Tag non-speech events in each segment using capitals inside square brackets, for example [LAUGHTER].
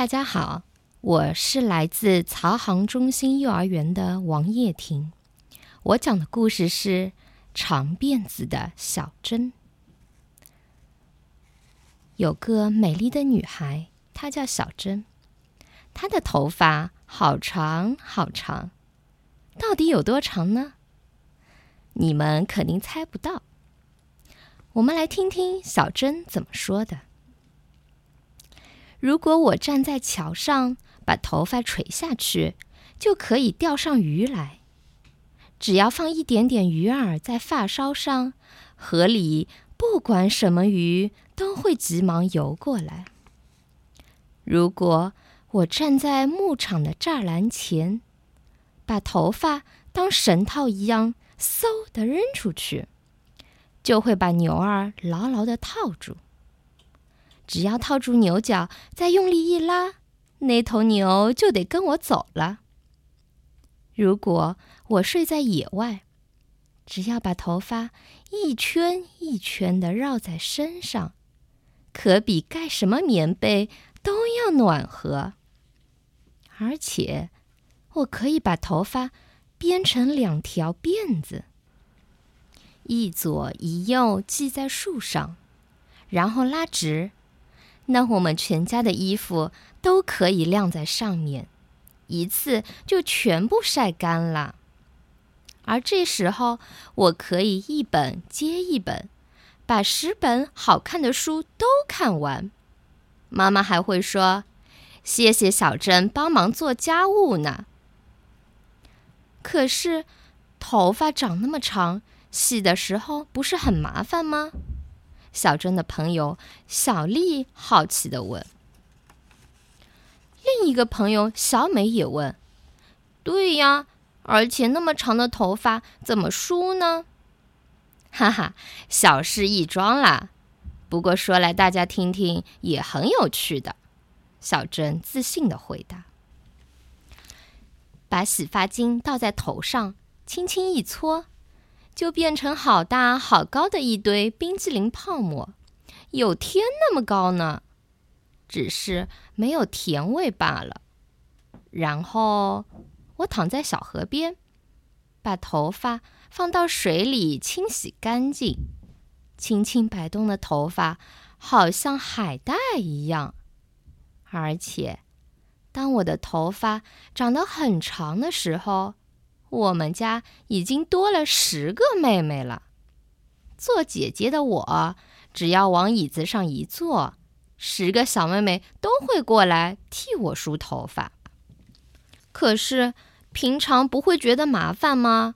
大家好，我是来自曹杭中心幼儿园的王叶婷。我讲的故事是《长辫子的小珍》。有个美丽的女孩，她叫小珍。她的头发好长好长，到底有多长呢？你们肯定猜不到。我们来听听小珍怎么说的。如果我站在桥上，把头发垂下去，就可以钓上鱼来。只要放一点点鱼饵在发梢上，河里不管什么鱼都会急忙游过来。如果我站在牧场的栅栏前，把头发当绳套一样嗖的扔出去，就会把牛儿牢牢的套住。只要套住牛角，再用力一拉，那头牛就得跟我走了。如果我睡在野外，只要把头发一圈一圈的绕在身上，可比盖什么棉被都要暖和。而且，我可以把头发编成两条辫子，一左一右系在树上，然后拉直。那我们全家的衣服都可以晾在上面，一次就全部晒干了。而这时候，我可以一本接一本，把十本好看的书都看完。妈妈还会说：“谢谢小珍帮忙做家务呢。”可是，头发长那么长，洗的时候不是很麻烦吗？小珍的朋友小丽好奇的问：“另一个朋友小美也问，对呀，而且那么长的头发怎么梳呢？” [LAUGHS] 哈哈，小事一桩啦。不过说来大家听听也很有趣的。小珍自信的回答：“把洗发精倒在头上，轻轻一搓。”就变成好大好高的一堆冰激凌泡沫，有天那么高呢，只是没有甜味罢了。然后我躺在小河边，把头发放到水里清洗干净，轻轻摆动的头发好像海带一样。而且，当我的头发长得很长的时候。我们家已经多了十个妹妹了。做姐姐的我，只要往椅子上一坐，十个小妹妹都会过来替我梳头发。可是平常不会觉得麻烦吗？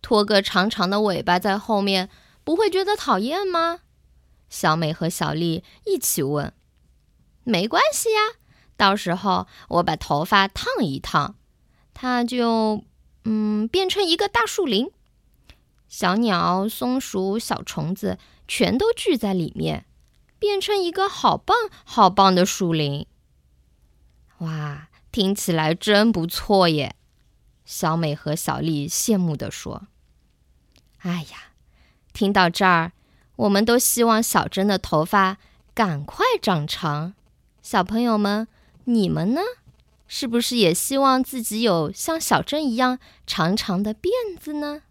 拖个长长的尾巴在后面，不会觉得讨厌吗？小美和小丽一起问。没关系呀，到时候我把头发烫一烫，它就。嗯，变成一个大树林，小鸟、松鼠、小虫子全都聚在里面，变成一个好棒好棒的树林。哇，听起来真不错耶！小美和小丽羡慕地说：“哎呀，听到这儿，我们都希望小珍的头发赶快长长。小朋友们，你们呢？”是不是也希望自己有像小珍一样长长的辫子呢？